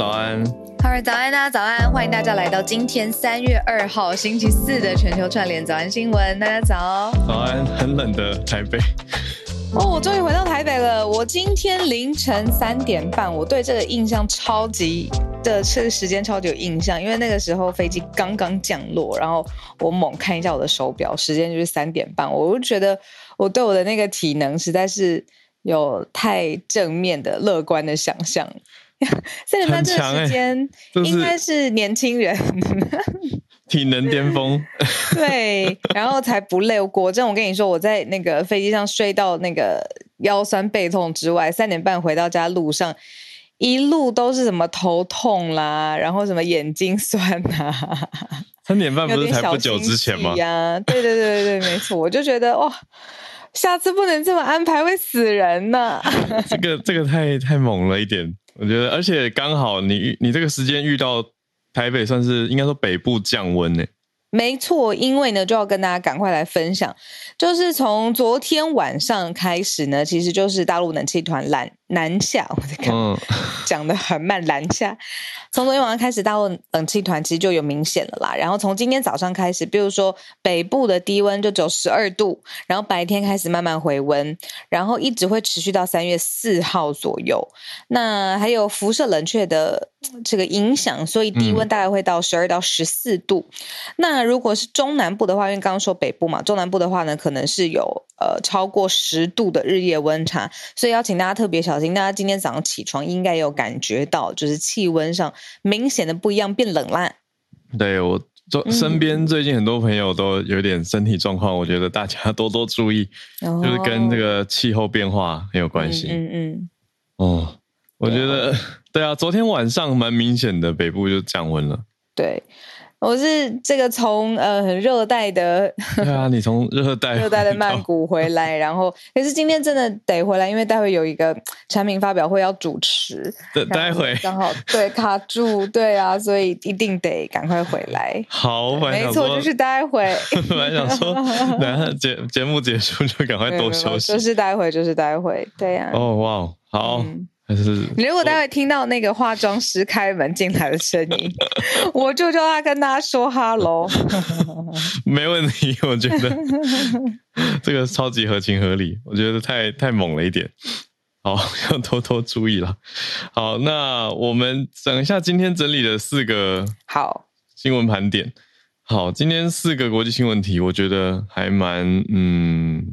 路早安，早安。好，早安，大家早安，欢迎大家来到今天三月二号星期四的全球串联早安新闻。大家早，早安，很冷的台北。哦，我终于回到台北了。我今天凌晨三点半，我对这个印象超级的这个时间超级有印象，因为那个时候飞机刚刚降落，然后我猛看一下我的手表，时间就是三点半，我就觉得我对我的那个体能实在是有太正面的乐观的想象。三点半这个时间应该是年轻人。体能巅峰，对，然后才不累。果真，我跟你说，我在那个飞机上睡到那个腰酸背痛之外，三点半回到家路上，一路都是什么头痛啦，然后什么眼睛酸啊。三点半不是才不久之前吗？呀，对对对对对，没错。我就觉得哇，下次不能这么安排，会死人呢。这个这个太太猛了一点，我觉得，而且刚好你你这个时间遇到。台北算是应该说北部降温呢？没错，因为呢就要跟大家赶快来分享，就是从昨天晚上开始呢，其实就是大陆冷气团懒南下，我在看，嗯、讲的很慢，南下。从昨天晚上开始，大陆冷气团其实就有明显了啦。然后从今天早上开始，比如说北部的低温就只有十二度，然后白天开始慢慢回温，然后一直会持续到三月四号左右。那还有辐射冷却的这个影响，所以低温大概会到十二到十四度。嗯、那如果是中南部的话，因为刚刚说北部嘛，中南部的话呢，可能是有呃超过十度的日夜温差，所以要请大家特别小心。大家今天早上起床应该有感觉到，就是气温上。明显的不一样，变冷啦。对，我身边最近很多朋友都有点身体状况，嗯、我觉得大家多多注意，哦、就是跟这个气候变化很有关系。嗯嗯。嗯哦，我觉得对，对啊，昨天晚上蛮明显的，北部就降温了。对。我是这个从呃很热带的，对啊，你从热带 热带的曼谷回来，然后可是今天真的得回来，因为待会有一个产品发表会要主持，对，待会刚好对卡住，对啊，所以一定得赶快回来。好，没错，就是待会。本来想说，等下节节目结束就赶快多休息，就是待会，就是待会，对呀。哦，哇，好。嗯是你如果待会听到那个化妆师开门进来的声音，我就叫他跟大家说哈喽。没问题，我觉得 这个超级合情合理，我觉得太太猛了一点。好，要多多注意了。好，那我们整一下今天整理的四个好新闻盘点。好，今天四个国际新闻题，我觉得还蛮嗯，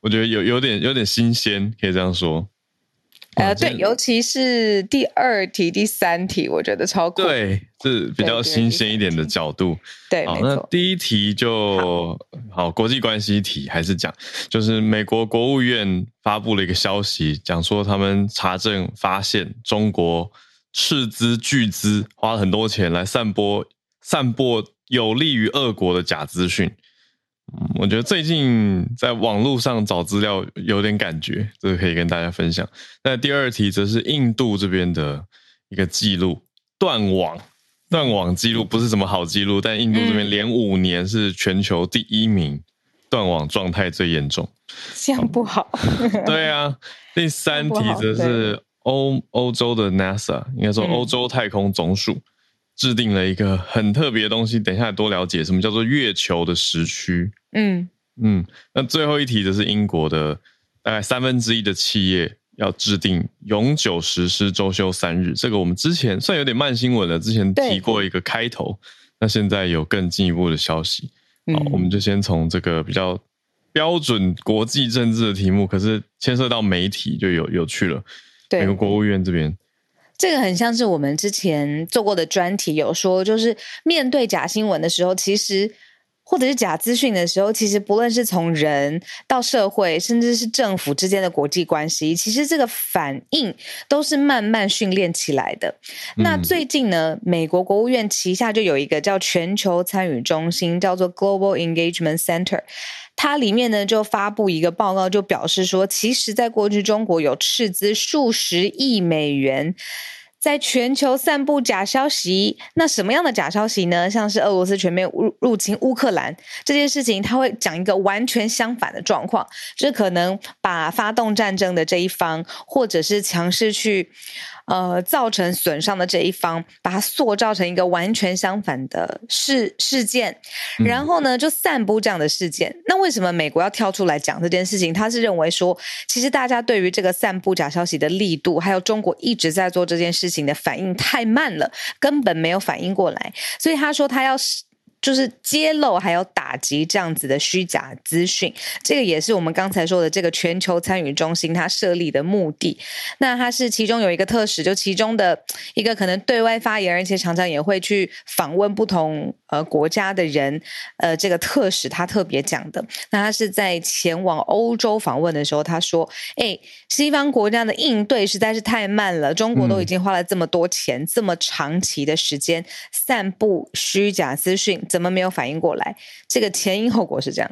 我觉得有有点有点新鲜，可以这样说。呃，对，尤其是第二题、第三题，我觉得超酷。对，是比较新鲜一点的角度。对。那第一题就好，好，国际关系题还是讲，就是美国国务院发布了一个消息，讲说他们查证发现中国斥资巨资，花了很多钱来散播、散播有利于俄国的假资讯。嗯，我觉得最近在网络上找资料有点感觉，这个可以跟大家分享。那第二题则是印度这边的一个记录，断网，断网记录不是什么好记录，但印度这边连五年是全球第一名，断网状态最严重，这样不好。对啊，第三题则是欧欧洲的 NASA，应该说欧洲太空总署。制定了一个很特别的东西，等一下多了解什么叫做月球的时区。嗯嗯，那最后一题则是英国的，大概三分之一的企业要制定永久实施周休三日。这个我们之前算有点慢新闻了，之前提过一个开头，那现在有更进一步的消息。好，嗯、我们就先从这个比较标准国际政治的题目，可是牵涉到媒体就有有趣了。对，美国国务院这边。这个很像是我们之前做过的专题，有说就是面对假新闻的时候，其实或者是假资讯的时候，其实不论是从人到社会，甚至是政府之间的国际关系，其实这个反应都是慢慢训练起来的。嗯、那最近呢，美国国务院旗下就有一个叫全球参与中心，叫做 Global Engagement Center。它里面呢就发布一个报告，就表示说，其实，在过去中国有斥资数十亿美元，在全球散布假消息。那什么样的假消息呢？像是俄罗斯全面入入侵乌克兰这件事情，他会讲一个完全相反的状况，就是可能把发动战争的这一方，或者是强势去。呃造成损伤的这一方，把它塑造成一个完全相反的事事件，然后呢就散布这样的事件。嗯、那为什么美国要跳出来讲这件事情？他是认为说，其实大家对于这个散布假消息的力度，还有中国一直在做这件事情的反应太慢了，根本没有反应过来，所以他说他要。就是揭露还有打击这样子的虚假资讯，这个也是我们刚才说的这个全球参与中心它设立的目的。那它是其中有一个特使，就其中的一个可能对外发言，而且常常也会去访问不同呃国家的人。呃，这个特使他特别讲的，那他是在前往欧洲访问的时候，他说：“哎，西方国家的应对实在是太慢了，中国都已经花了这么多钱、嗯、这么长期的时间散布虚假资讯。”怎么没有反应过来？这个前因后果是这样。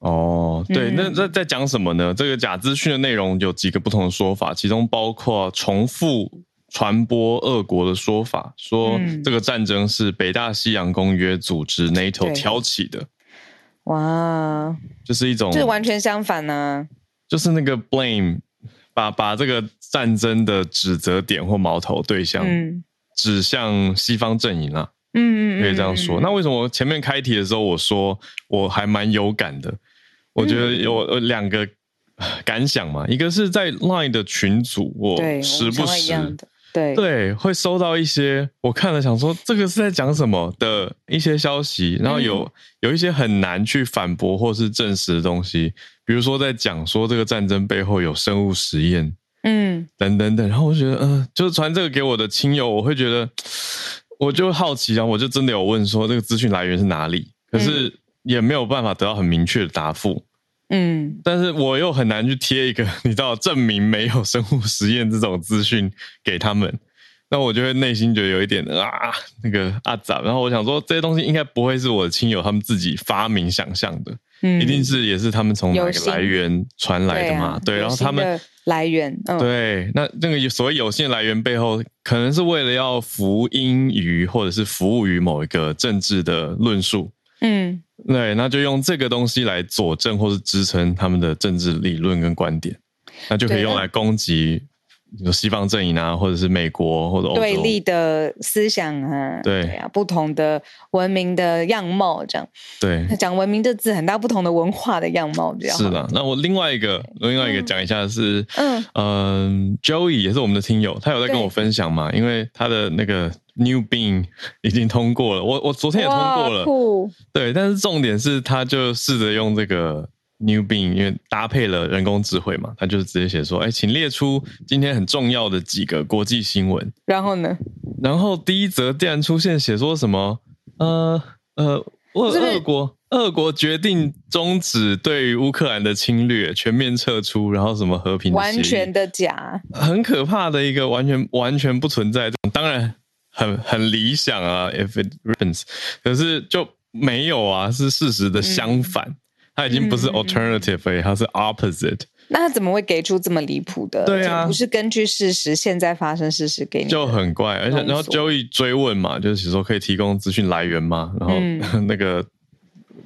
哦，对，嗯、那在在讲什么呢？这个假资讯的内容有几个不同的说法，其中包括重复传播俄国的说法，说这个战争是北大西洋公约组织 NATO 挑起的。哇，就是一种，就是完全相反呢、啊。就是那个 blame，把把这个战争的指责点或矛头对象、嗯、指向西方阵营啊。嗯，可以这样说。那为什么前面开题的时候我说我还蛮有感的？我觉得有两个感想嘛，一个是在 Line 的群组，我时不时对对会收到一些我看了想说这个是在讲什么的一些消息，然后有有一些很难去反驳或是证实的东西，比如说在讲说这个战争背后有生物实验，嗯，等等等。然后我觉得，嗯、呃，就是传这个给我的亲友，我会觉得。我就好奇啊，我就真的有问说这个资讯来源是哪里，可是也没有办法得到很明确的答复。嗯，但是我又很难去贴一个 你知道证明没有生物实验这种资讯给他们，那我就会内心觉得有一点啊那个啊杂。然后我想说这些东西应该不会是我的亲友他们自己发明想象的，嗯，一定是也是他们从哪个来源传来的嘛？对，然后他们。来源，嗯、对，那那个所谓有限来源背后，可能是为了要服音于或者是服务于某一个政治的论述，嗯，对，那就用这个东西来佐证或是支撑他们的政治理论跟观点，那就可以用来攻击。有西方阵营啊，或者是美国或者欧洲对立的思想啊，对，啊，不同的文明的样貌这样。对，讲文明这字很大不同的文化的样貌这样。是的，那我另外一个另外一个讲一下是，嗯嗯、呃、，Joey 也是我们的听友，他有在跟我分享嘛，因为他的那个 New Bean 已经通过了，我我昨天也通过了，对，但是重点是他就试着用这个。New Bing 因为搭配了人工智慧嘛，他就是直接写说：“哎，请列出今天很重要的几个国际新闻。”然后呢？然后第一则竟然出现写说什么？呃呃，俄俄国俄国决定终止对于乌克兰的侵略，全面撤出，然后什么和平？完全的假，很可怕的一个完全完全不存在。当然很很理想啊，if it happens，可是就没有啊，是事实的相反。嗯它已经不是 alternative，嗯，它是 opposite。那他怎么会给出这么离谱的？对啊，不是根据事实，现在发生事实给你，就很怪。而且，然后 Joey 追问嘛，就是说可以提供资讯来源吗？然后、嗯、那个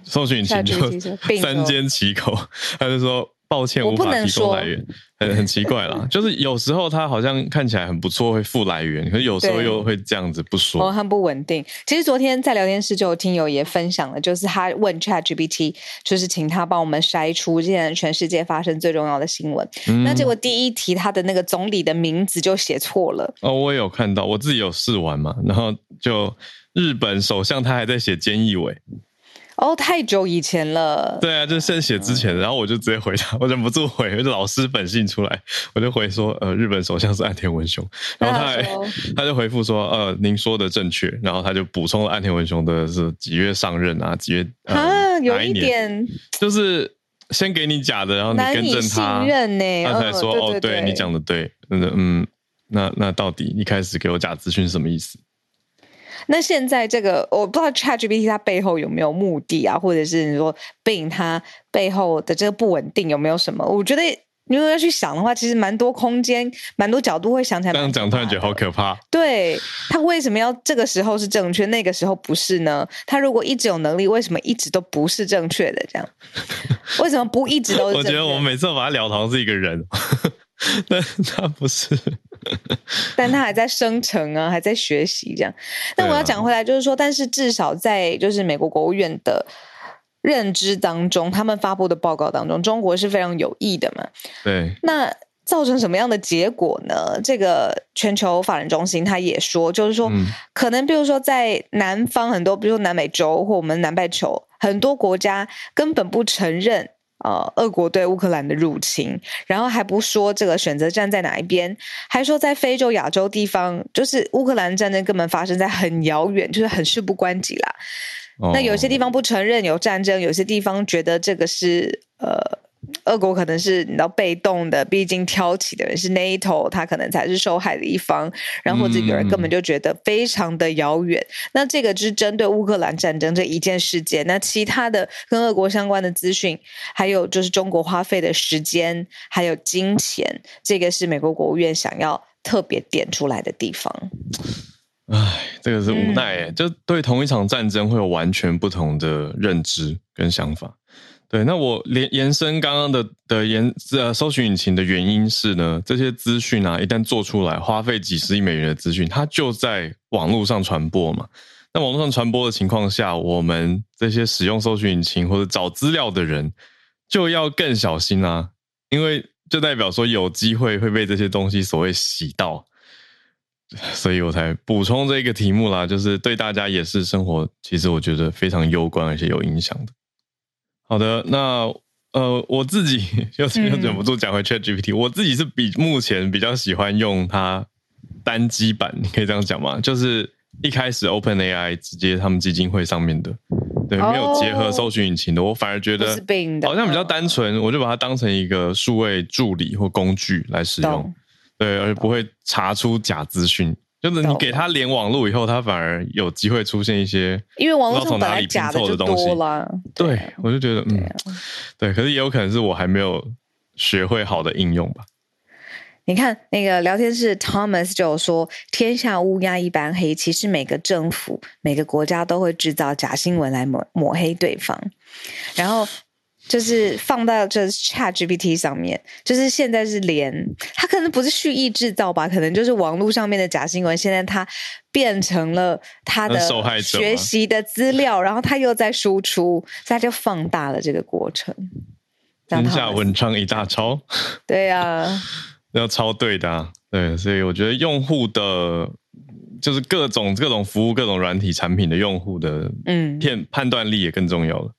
搜寻引擎就 三缄其口，他就说。抱歉，无法提供来源，很很奇怪啦。就是有时候他好像看起来很不错，会付来源，可是有时候又会这样子不说，很不稳定。其实昨天在聊天室就有听友也分享了，就是他问 ChatGPT，就是请他帮我们筛出现在全世界发生最重要的新闻。嗯、那结果第一题他的那个总理的名字就写错了。哦，我也有看到，我自己有试玩嘛，然后就日本首相他还在写菅义伟。哦，太久以前了。对啊，就是献血之前，然后我就直接回他，我忍不住回，就老师本性出来，我就回说，呃，日本首相是岸田文雄，然后他还 他就回复说，呃，您说的正确，然后他就补充了岸田文雄的是几月上任啊，几月啊、呃，有一点，就是先给你假的，然后你跟正他，他才说，哦，对你讲的对，嗯嗯，那那到底一开始给我假资讯是什么意思？那现在这个我不知道 ChatGPT 它背后有没有目的啊，或者是你说 Bing 它背后的这个不稳定有没有什么？我觉得你如果要去想的话，其实蛮多空间、蛮多角度会想起来。这样讲突然觉得好可怕。对，他为什么要这个时候是正确，那个时候不是呢？他如果一直有能力，为什么一直都不是正确的？这样 为什么不一直都是正确？我觉得我们每次把他聊，好像是一个人。但他不是，但他还在生成啊，还在学习这样。但我要讲回来，就是说，但是至少在就是美国国务院的认知当中，他们发布的报告当中，中国是非常有益的嘛。对。那造成什么样的结果呢？这个全球法人中心他也说，就是说，嗯、可能比如说在南方很多，比如说南美洲或我们南半球很多国家根本不承认。呃，俄国对乌克兰的入侵，然后还不说这个选择站在哪一边，还说在非洲、亚洲地方，就是乌克兰战争根本发生在很遥远，就是很事不关己啦。哦、那有些地方不承认有战争，有些地方觉得这个是呃。俄国可能是你知道被动的，毕竟挑起的人是 NATO，他可能才是受害的一方，然后或者有人根本就觉得非常的遥远。那这个就是针对乌克兰战争这一件事件，那其他的跟俄国相关的资讯，还有就是中国花费的时间还有金钱，这个是美国国务院想要特别点出来的地方。唉，这个是无奈，嗯、就对同一场战争会有完全不同的认知跟想法。对，那我连延伸刚刚的的延呃搜寻引擎的原因是呢，这些资讯啊，一旦做出来，花费几十亿美元的资讯，它就在网络上传播嘛。那网络上传播的情况下，我们这些使用搜寻引擎或者找资料的人就要更小心啊，因为就代表说有机会会被这些东西所谓洗到，所以我才补充这个题目啦，就是对大家也是生活，其实我觉得非常攸关而且有影响的。好的，那呃，我自己 又又忍不住讲回 ChatGPT，嗯、我自己是比目前比较喜欢用它单机版，你可以这样讲吗？就是一开始 OpenAI 直接他们基金会上面的，对，没有结合搜寻引擎的，我反而觉得好像比较单纯，我就把它当成一个数位助理或工具来使用，对，而不会查出假资讯。就是你给他连网络以后，他反而有机会出现一些，因为网络上本来假的就多了。对，我就觉得，嗯，对，可是也有可能是我还没有学会好的应用吧。你看那个聊天室，Thomas 就有说：“天下乌鸦一般黑，其实每个政府、每个国家都会制造假新闻来抹抹黑对方。”然后。就是放到就是 ChatGPT 上面，就是现在是连它可能不是蓄意制造吧，可能就是网络上面的假新闻，现在它变成了它的受害者学习的资料，然后它又在输出，它就放大了这个过程。天下文章一大抄，对呀、啊，要抄对的、啊，对，所以我觉得用户的，就是各种各种服务、各种软体产品的用户的，嗯，判判断力也更重要了。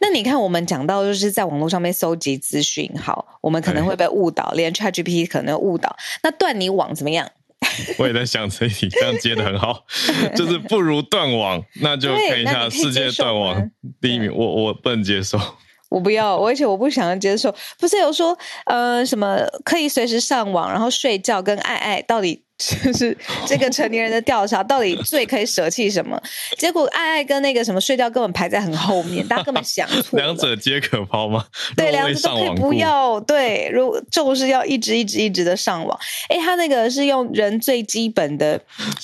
那你看，我们讲到就是在网络上面搜集资讯，好，我们可能会被误导，连 ChatGPT 可能误导。那断你网怎么样？我也在想这一题，这样接的很好，就是不如断网，那就看一下世界断网第一名。我我不能接受，我不要，而且我不想要接受。不是有说呃什么可以随时上网，然后睡觉跟爱爱到底？就是这个成年人的调查，到底最可以舍弃什么？结果爱爱跟那个什么睡觉根本排在很后面，大家根本想错。两者皆可抛吗？对，两者都可以不要。对，如就是要一直一直一直的上网。哎，他那个是用人最基本的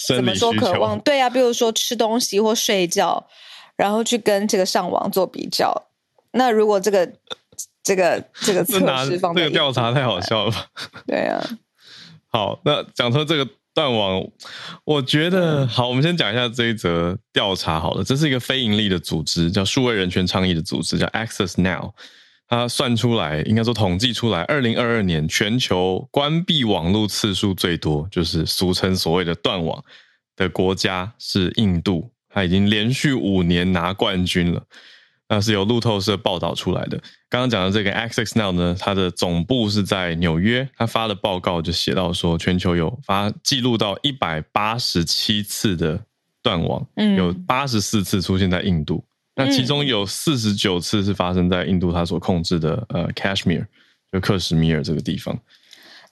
怎么说渴望？对啊，比如说吃东西或睡觉，然后去跟这个上网做比较。那如果这个这个这个测试方面，这个 调查太好笑了吧？对啊。好，那讲出这个断网，我觉得好，我们先讲一下这一则调查好了。这是一个非盈利的组织，叫数位人权倡议的组织，叫 Access Now。它算出来，应该说统计出来，二零二二年全球关闭网络次数最多，就是俗称所谓的断网的国家是印度，它已经连续五年拿冠军了。那是由路透社报道出来的。刚刚讲的这个 Access Now 呢，它的总部是在纽约。它发的报告就写到说，全球有发记录到一百八十七次的断网，嗯，有八十四次出现在印度。那其中有四十九次是发生在印度它所控制的呃 Kashmir，就克什米尔这个地方。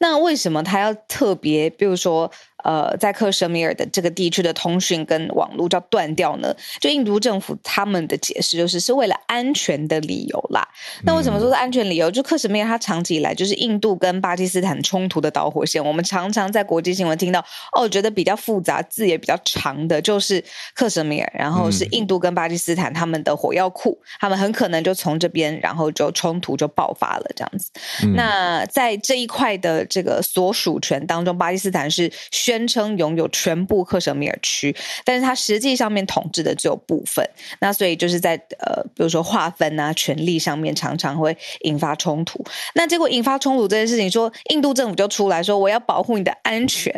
那为什么他要特别，比如说呃，在克什米尔的这个地区的通讯跟网络叫断掉呢？就印度政府他们的解释就是是为了安全的理由啦。那为什么说是安全理由？就克什米尔它长期以来就是印度跟巴基斯坦冲突的导火线。我们常常在国际新闻听到，哦，觉得比较复杂、字也比较长的，就是克什米尔，然后是印度跟巴基斯坦他们的火药库，他们很可能就从这边，然后就冲突就爆发了这样子。那在这一块的这个所属权当中，巴基斯坦是宣宣称拥有全部克什米尔区，但是它实际上面统治的只有部分。那所以就是在呃，比如说划分啊、权力上面，常常会引发冲突。那结果引发冲突这件事情，说印度政府就出来说，我要保护你的安全，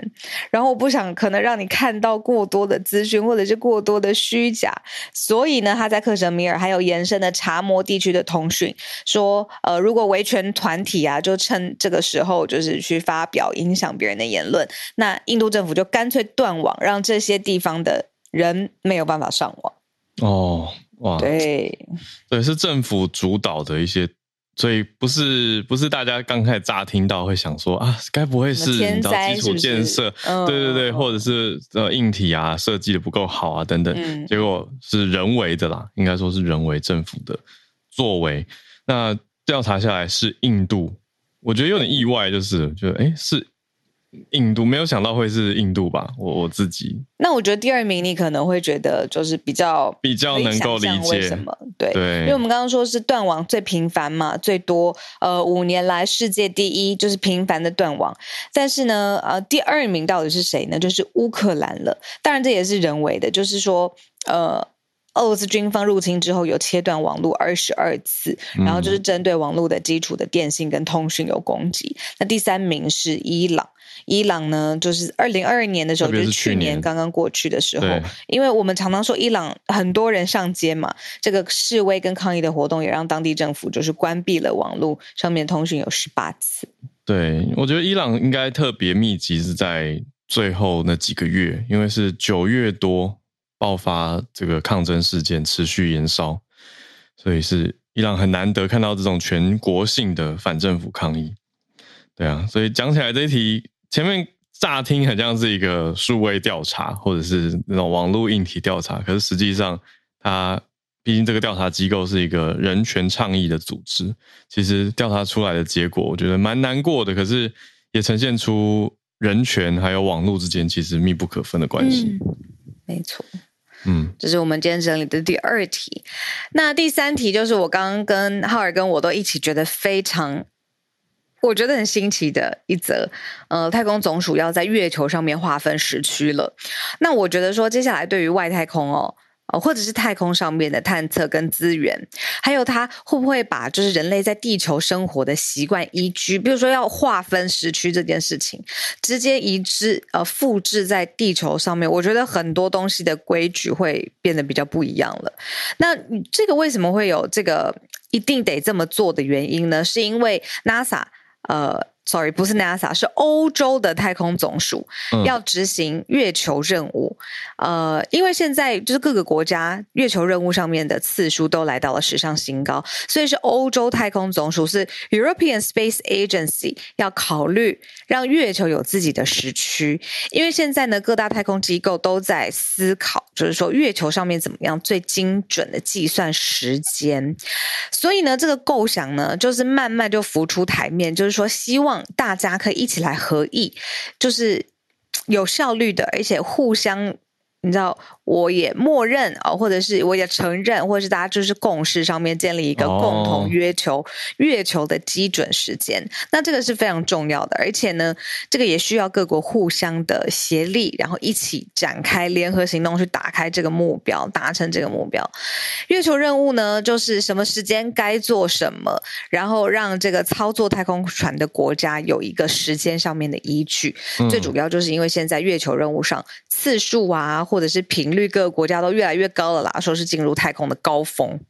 然后我不想可能让你看到过多的资讯或者是过多的虚假，所以呢，他在克什米尔还有延伸的查谟地区的通讯，说呃，如果维权团体啊，就趁这个时候就是去发表影响别人的言论，那印度政府就干脆断网，让这些地方的人没有办法上网。哦，哇，对，对，是政府主导的一些，所以不是不是大家刚开始乍听到会想说啊，该不会是你知道基础建设？对对对，或者是呃硬体啊设计的不够好啊等等，嗯、结果是人为的啦，应该说是人为政府的作为。那调查下来是印度，我觉得有点意外，就是就哎是。印度没有想到会是印度吧？我我自己。那我觉得第二名你可能会觉得就是比较比较能够理解为什么？对，对因为我们刚刚说是断网最频繁嘛，最多呃五年来世界第一就是频繁的断网。但是呢，呃，第二名到底是谁呢？就是乌克兰了。当然这也是人为的，就是说呃，俄罗斯军方入侵之后有切断网络二十二次，然后就是针对网络的基础的电信跟通讯有攻击。嗯、那第三名是伊朗。伊朗呢，就是二零二二年的时候，就是去年刚刚过去的时候，因为我们常常说伊朗很多人上街嘛，这个示威跟抗议的活动也让当地政府就是关闭了网络上面通讯有十八次。对，我觉得伊朗应该特别密集是在最后那几个月，因为是九月多爆发这个抗争事件，持续延烧，所以是伊朗很难得看到这种全国性的反政府抗议。对啊，所以讲起来这一题。前面乍听很像是一个数位调查，或者是那种网络硬体调查，可是实际上，它毕竟这个调查机构是一个人权倡议的组织，其实调查出来的结果，我觉得蛮难过的，可是也呈现出人权还有网络之间其实密不可分的关系。嗯，没错，嗯，这是我们今天整理的第二题。那第三题就是我刚刚跟浩尔跟我都一起觉得非常。我觉得很新奇的一则，呃，太空总署要在月球上面划分时区了。那我觉得说，接下来对于外太空哦，或者是太空上面的探测跟资源，还有它会不会把就是人类在地球生活的习惯依居，比如说要划分时区这件事情，直接移植呃复制在地球上面，我觉得很多东西的规矩会变得比较不一样了。那这个为什么会有这个一定得这么做的原因呢？是因为 NASA。呃，sorry，不是 NASA，是欧洲的太空总署要执行月球任务。嗯、呃，因为现在就是各个国家月球任务上面的次数都来到了史上新高，所以是欧洲太空总署是 European Space Agency 要考虑让月球有自己的时区。因为现在呢，各大太空机构都在思考，就是说月球上面怎么样最精准的计算时间。所以呢，这个构想呢，就是慢慢就浮出台面，就是。说希望大家可以一起来合意，就是有效率的，而且互相。你知道，我也默认啊，或者是我也承认，或者是大家就是共识上面建立一个共同约球、oh. 月球的基准时间。那这个是非常重要的，而且呢，这个也需要各国互相的协力，然后一起展开联合行动去打开这个目标，达成这个目标。月球任务呢，就是什么时间该做什么，然后让这个操作太空船的国家有一个时间上面的依据。嗯、最主要就是因为现在月球任务上次数啊。或者是频率，各个国家都越来越高了啦，说是进入太空的高峰。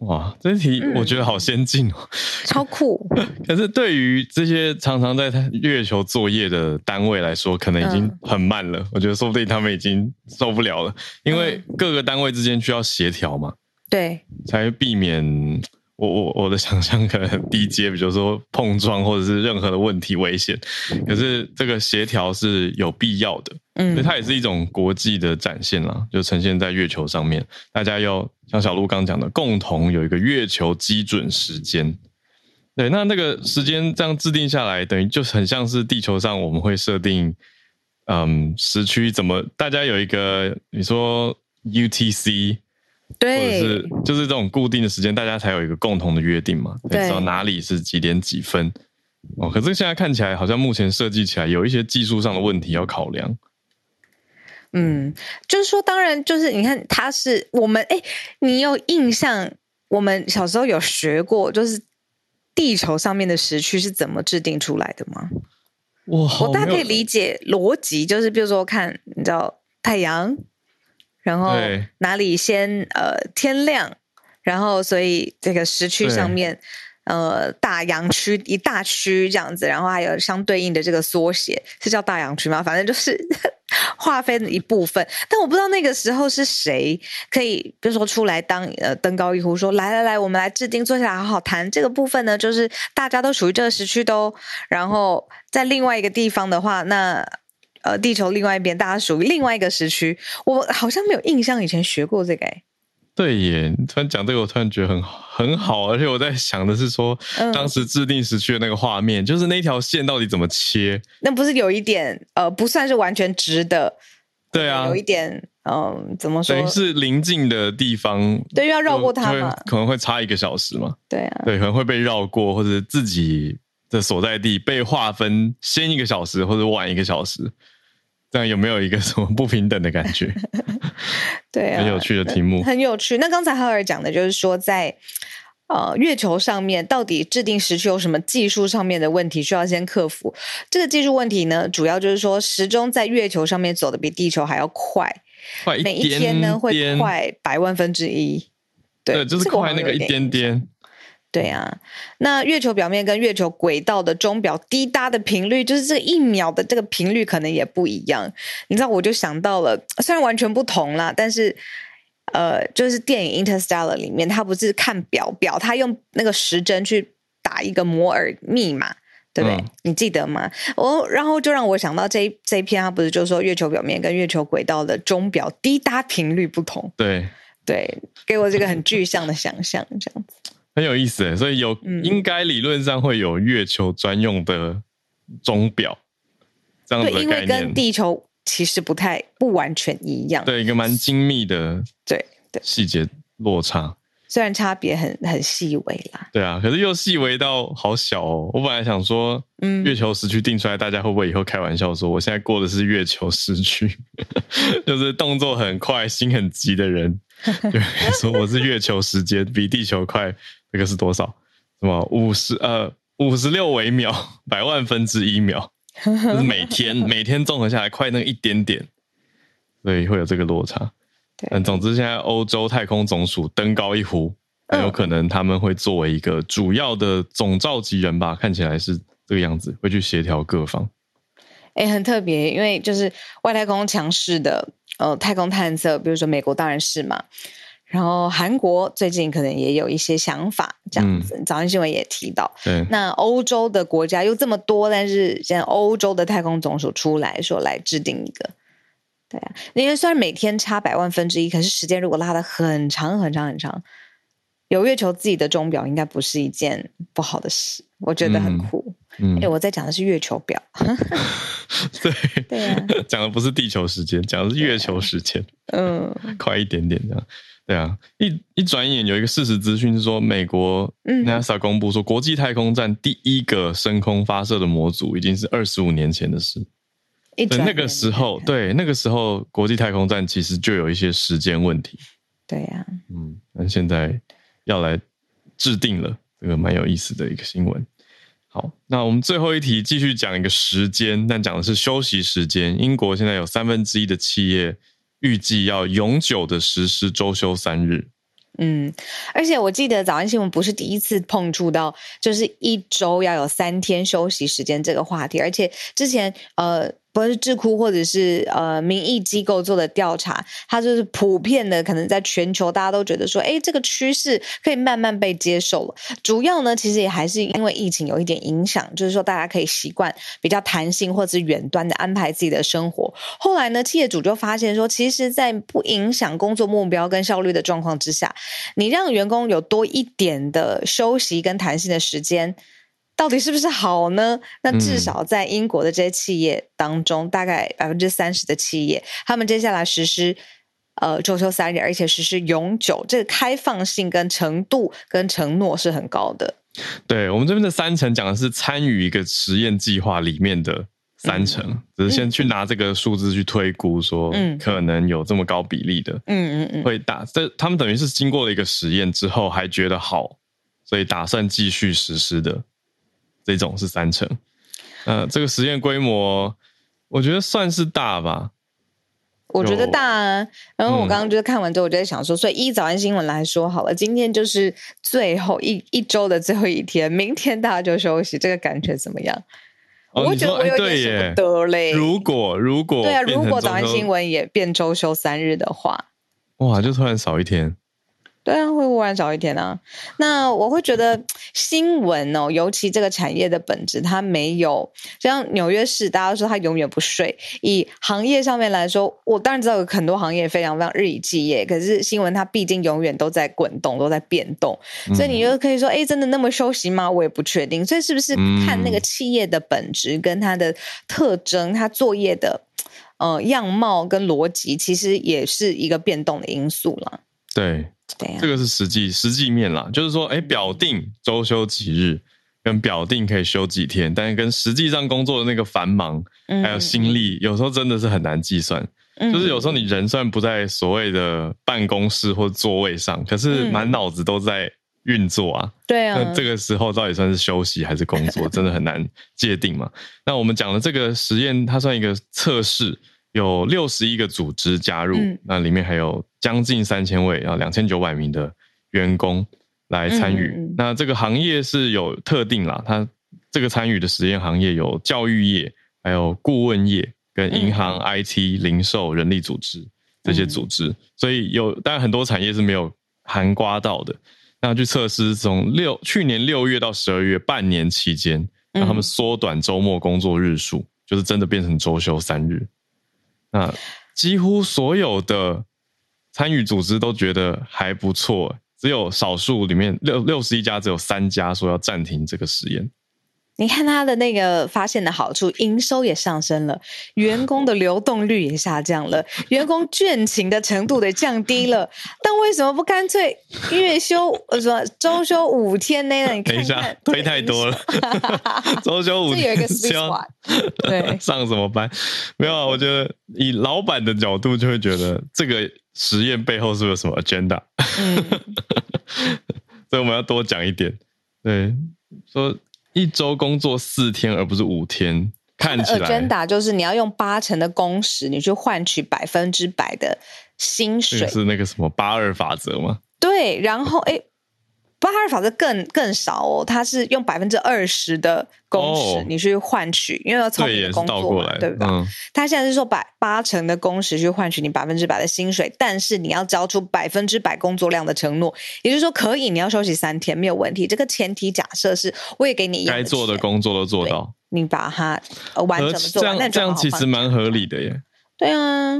哇，这题我觉得好先进哦，嗯、超酷。可是对于这些常常在月球作业的单位来说，可能已经很慢了。嗯、我觉得说不定他们已经受不了了，因为各个单位之间需要协调嘛，对，才避免我我我的想象可能很低阶，比如说碰撞或者是任何的问题危险，可是这个协调是有必要的，嗯，所以它也是一种国际的展现啦，就呈现在月球上面，大家要像小鹿刚讲的，共同有一个月球基准时间，对，那那个时间这样制定下来，等于就很像是地球上我们会设定，嗯，时区怎么大家有一个你说 UTC。对，或者是就是这种固定的时间，大家才有一个共同的约定嘛，对，知道哪里是几点几分。哦，可是现在看起来好像目前设计起来有一些技术上的问题要考量。嗯，就是说，当然就是你看，它是我们哎，你有印象？我们小时候有学过，就是地球上面的时区是怎么制定出来的吗？哇，我大概可以理解逻辑，就是比如说看，你知道太阳。然后哪里先呃天亮，然后所以这个时区上面呃大洋区一大区这样子，然后还有相对应的这个缩写是叫大洋区吗？反正就是 划分的一部分。但我不知道那个时候是谁可以，比如说出来当呃登高一呼说来来来，我们来制定，坐下来好好谈这个部分呢，就是大家都属于这个时区都，然后在另外一个地方的话，那。呃，地球另外一边，大家属于另外一个时区。我好像没有印象以前学过这个诶。对耶，突然讲这个，我突然觉得很很好。而且我在想的是说，嗯、当时制定时区的那个画面，就是那条线到底怎么切？那不是有一点呃，不算是完全直的。对啊，有一点嗯、呃，怎么说？等于是临近的地方，对，要绕过它嘛，可能会差一个小时嘛。对啊，对，可能会被绕过，或者自己的所在地被划分先一个小时，或者晚一个小时。这样有没有一个什么不平等的感觉？对啊，很有趣的题目，很有趣。那刚才赫尔讲的就是说在，呃月球上面，到底制定时区有什么技术上面的问题需要先克服？这个技术问题呢，主要就是说时钟在月球上面走的比地球还要快，每一天呢会快百万分之一。对，就是快那个一点点。对啊，那月球表面跟月球轨道的钟表滴答的频率，就是这一秒的这个频率可能也不一样。你知道，我就想到了，虽然完全不同啦，但是呃，就是电影《Interstellar》里面，他不是看表表，他用那个时针去打一个摩尔密码，对不对？嗯、你记得吗？我然后就让我想到这一这一篇，他不是就说月球表面跟月球轨道的钟表滴答频率不同？对对，给我这个很具象的想象，这样子。很有意思，所以有、嗯、应该理论上会有月球专用的钟表，这样子因为跟地球其实不太不完全一样。对，一个蛮精密的对对细节落差，虽然差别很很细微啦。对啊，可是又细微到好小哦。我本来想说，嗯，月球时区定出来，大家会不会以后开玩笑说，我现在过的是月球时区，就是动作很快、心很急的人，对说我是月球时间比地球快。这个是多少？什么五十呃五十六微秒，百万分之一秒，就是每天 每天综合下来快那个一点点，所以会有这个落差。对，但总之现在欧洲太空总署登高一呼，很有可能他们会作为一个主要的总召集人吧，看起来是这个样子，会去协调各方。哎，很特别，因为就是外太空强势的呃太空探测，比如说美国当然是嘛。然后韩国最近可能也有一些想法，这样子。嗯、早安新闻也提到，对那欧洲的国家又这么多，但是现在欧洲的太空总署出来说来制定一个，对啊，因为虽然每天差百万分之一，可是时间如果拉的很长很长很长，有月球自己的钟表应该不是一件不好的事，我觉得很酷。嗯，哎，我在讲的是月球表，对对啊，讲的不是地球时间，讲的是月球时间，嗯，快一点点这样。对啊，一一转眼有一个事实资讯是说，美国 NASA 公布说，国际太空站第一个升空发射的模组已经是二十五年前的事。对，那个时候，对那个时候，国际太空站其实就有一些时间问题。对呀，嗯，那现在要来制定了，这个蛮有意思的一个新闻。好，那我们最后一题继续讲一个时间，但讲的是休息时间。英国现在有三分之一的企业。预计要永久的实施周休三日。嗯，而且我记得早安新闻不是第一次碰触到，就是一周要有三天休息时间这个话题。而且之前呃，不是智库或者是呃民意机构做的调查，它就是普遍的，可能在全球大家都觉得说，哎，这个趋势可以慢慢被接受了。主要呢，其实也还是因为疫情有一点影响，就是说大家可以习惯比较弹性或者远端的安排自己的生活。后来呢，企业主就发现说，其实，在不影响工作目标跟效率的状况之下，你让员工有多一点的休息跟弹性的时间。到底是不是好呢？那至少在英国的这些企业当中，嗯、大概百分之三十的企业，他们接下来实施呃周休三日，而且实施永久，这个开放性跟程度跟承诺是很高的。对，我们这边的三成讲的是参与一个实验计划里面的三成，嗯、只是先去拿这个数字去推估，说可能有这么高比例的，嗯嗯嗯，会打这他们等于是经过了一个实验之后，还觉得好，所以打算继续实施的。这种是三成，呃，这个实验规模，我觉得算是大吧。我觉得大啊。然后我刚刚就是看完之后，我就在想说，嗯、所以依早安新闻来说，好了，今天就是最后一一周的最后一天，明天大家就休息，这个感觉怎么样？哦、我觉得我有点舍不得嘞。如果如果对啊，如果早安新闻也变周休三日的话，哇，就突然少一天。对啊，会忽然少一天啊。那我会觉得新闻哦，尤其这个产业的本质，它没有像纽约市，大家都说它永远不睡。以行业上面来说，我当然知道有很多行业非常非常日以继夜，可是新闻它毕竟永远都在滚动，都在变动。所以你就可以说，哎，真的那么休息吗？我也不确定。所以是不是看那个企业的本质跟它的特征，它作业的呃样貌跟逻辑，其实也是一个变动的因素了。对。啊、这个是实际实际面啦，就是说，哎，表定周休几日，跟表定可以休几天，但是跟实际上工作的那个繁忙，还有心力，嗯、有时候真的是很难计算。嗯、就是有时候你人虽然不在所谓的办公室或座位上，可是满脑子都在运作啊。对啊、嗯，那这个时候到底算是休息还是工作，真的很难界定嘛。那我们讲的这个实验，它算一个测试。有六十一个组织加入，嗯、那里面还有将近三千位啊，两千九百名的员工来参与。嗯嗯、那这个行业是有特定啦，它这个参与的实验行业有教育业、还有顾问业、跟银行、嗯、IT、零售、人力组织这些组织，嗯、所以有当然很多产业是没有含刮到的。那去测试从六去年六月到十二月半年期间，让他们缩短周末工作日数，嗯、就是真的变成周休三日。那几乎所有的参与组织都觉得还不错，只有少数里面六六十一家，只有三家说要暂停这个实验。你看他的那个发现的好处，营收也上升了，员工的流动率也下降了，员工倦勤的程度也降低了。但为什么不干脆月休呃什么周休五天呢？你看看，等一下推太多了，周休五天，有一个 sweet 对，上什么班？没有啊，我觉得以老板的角度就会觉得这个实验背后是不是有什么 agenda？嗯，所以我们要多讲一点，对，说。一周工作四天，而不是五天，看起来。agenda 就是你要用八成的工时，你去换取百分之百的薪水。是那个什么八二法则吗？对，然后诶巴哈尔法则更更少哦，它是用百分之二十的工时你去换取，哦、因为要从你的工作嘛，对不对？嗯、他现在是说百八成的工时去换取你百分之百的薪水，但是你要交出百分之百工作量的承诺，也就是说可以，你要休息三天没有问题。这个前提假设是，我也给你该做的工作都做到，你把它完整的做完，这样这样其实蛮合理的耶。对啊，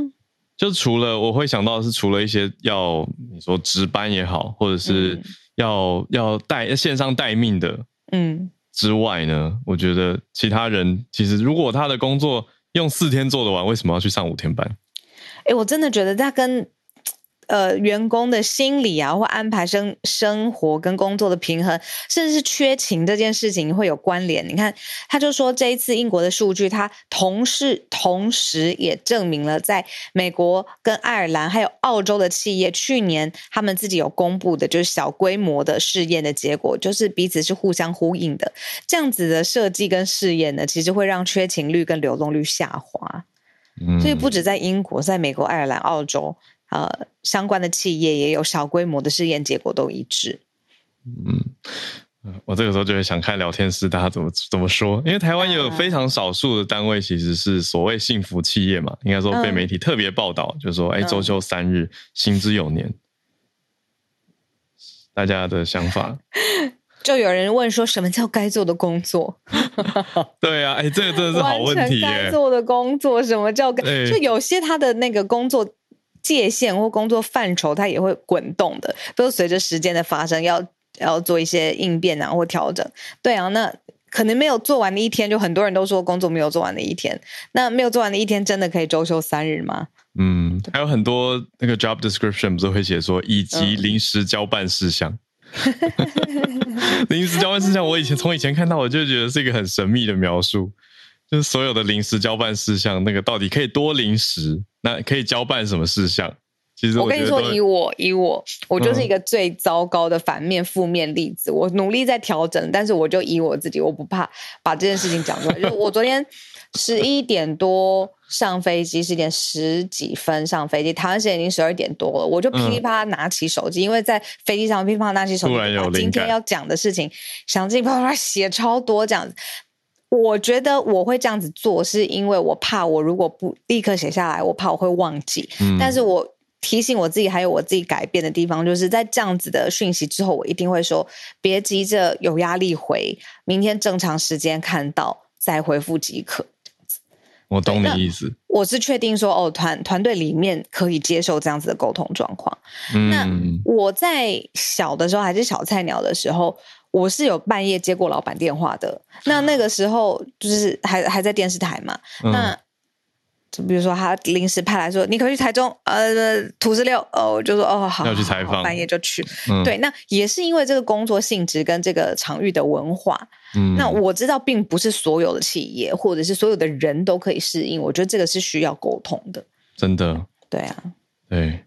就除了我会想到的是，除了一些要你说值班也好，或者是、嗯。要要待线上待命的，嗯，之外呢，嗯、我觉得其他人其实如果他的工作用四天做得完，为什么要去上五天班？哎、欸，我真的觉得他跟。呃，员工的心理啊，或安排生生活跟工作的平衡，甚至是缺勤这件事情会有关联。你看，他就说这一次英国的数据，他同时同时也证明了，在美国跟爱尔兰还有澳洲的企业，去年他们自己有公布的，就是小规模的试验的结果，就是彼此是互相呼应的。这样子的设计跟试验呢，其实会让缺勤率跟流动率下滑。嗯，所以不止在英国，在美国、爱尔兰、澳洲。呃，相关的企业也有小规模的试验结果都一致。嗯，我这个时候就会想看聊天室大家怎么怎么说，因为台湾也有非常少数的单位其实是所谓幸福企业嘛，应该说被媒体特别报道，就是说，哎，周休三日，行之有年。大家的想法，就有人问说，什么叫该做的工作？对啊，哎，这个真的是好问题。该做的工作，什么叫该？就有些他的那个工作界限或工作范畴，它也会滚动的，都随着时间的发生，要要做一些应变啊或调整。对啊，那可能没有做完的一天，就很多人都说工作没有做完的一天，那没有做完的一天，真的可以周休三日吗？嗯，还有很多那个 job description 不是会写说，以及临时交办事项。临时交办事项，我以前从以前看到，我就觉得是一个很神秘的描述，就是所有的临时交办事项，那个到底可以多临时？那可以交办什么事项？其实我，我跟你说，以我以我，我就是一个最糟糕的反面负面例子。嗯、我努力在调整，但是我就以我自己，我不怕把这件事情讲出来。就我昨天。十一点多上飞机，十点十几分上飞机，台湾时间已经十二点多了，我就噼里啪啦拿起手机，嗯、因为在飞机上噼里啪啦拿起手机，把今天要讲的事情，想尽办法写超多这样子。我觉得我会这样子做，是因为我怕我如果不立刻写下来，我怕我会忘记。嗯、但是我提醒我自己，还有我自己改变的地方，就是在这样子的讯息之后，我一定会说，别急着有压力回，明天正常时间看到再回复即可。我懂你意思，我是确定说哦，团团队里面可以接受这样子的沟通状况。嗯、那我在小的时候还是小菜鸟的时候，我是有半夜接过老板电话的。那那个时候就是还还在电视台嘛，嗯、那。就比如说，他临时派来说，你可以去台中，呃，土石六，哦，我就说，哦，好，要去采访，半夜就去。嗯、对，那也是因为这个工作性质跟这个场域的文化。嗯，那我知道，并不是所有的企业或者是所有的人都可以适应。我觉得这个是需要沟通的。真的。对啊。对。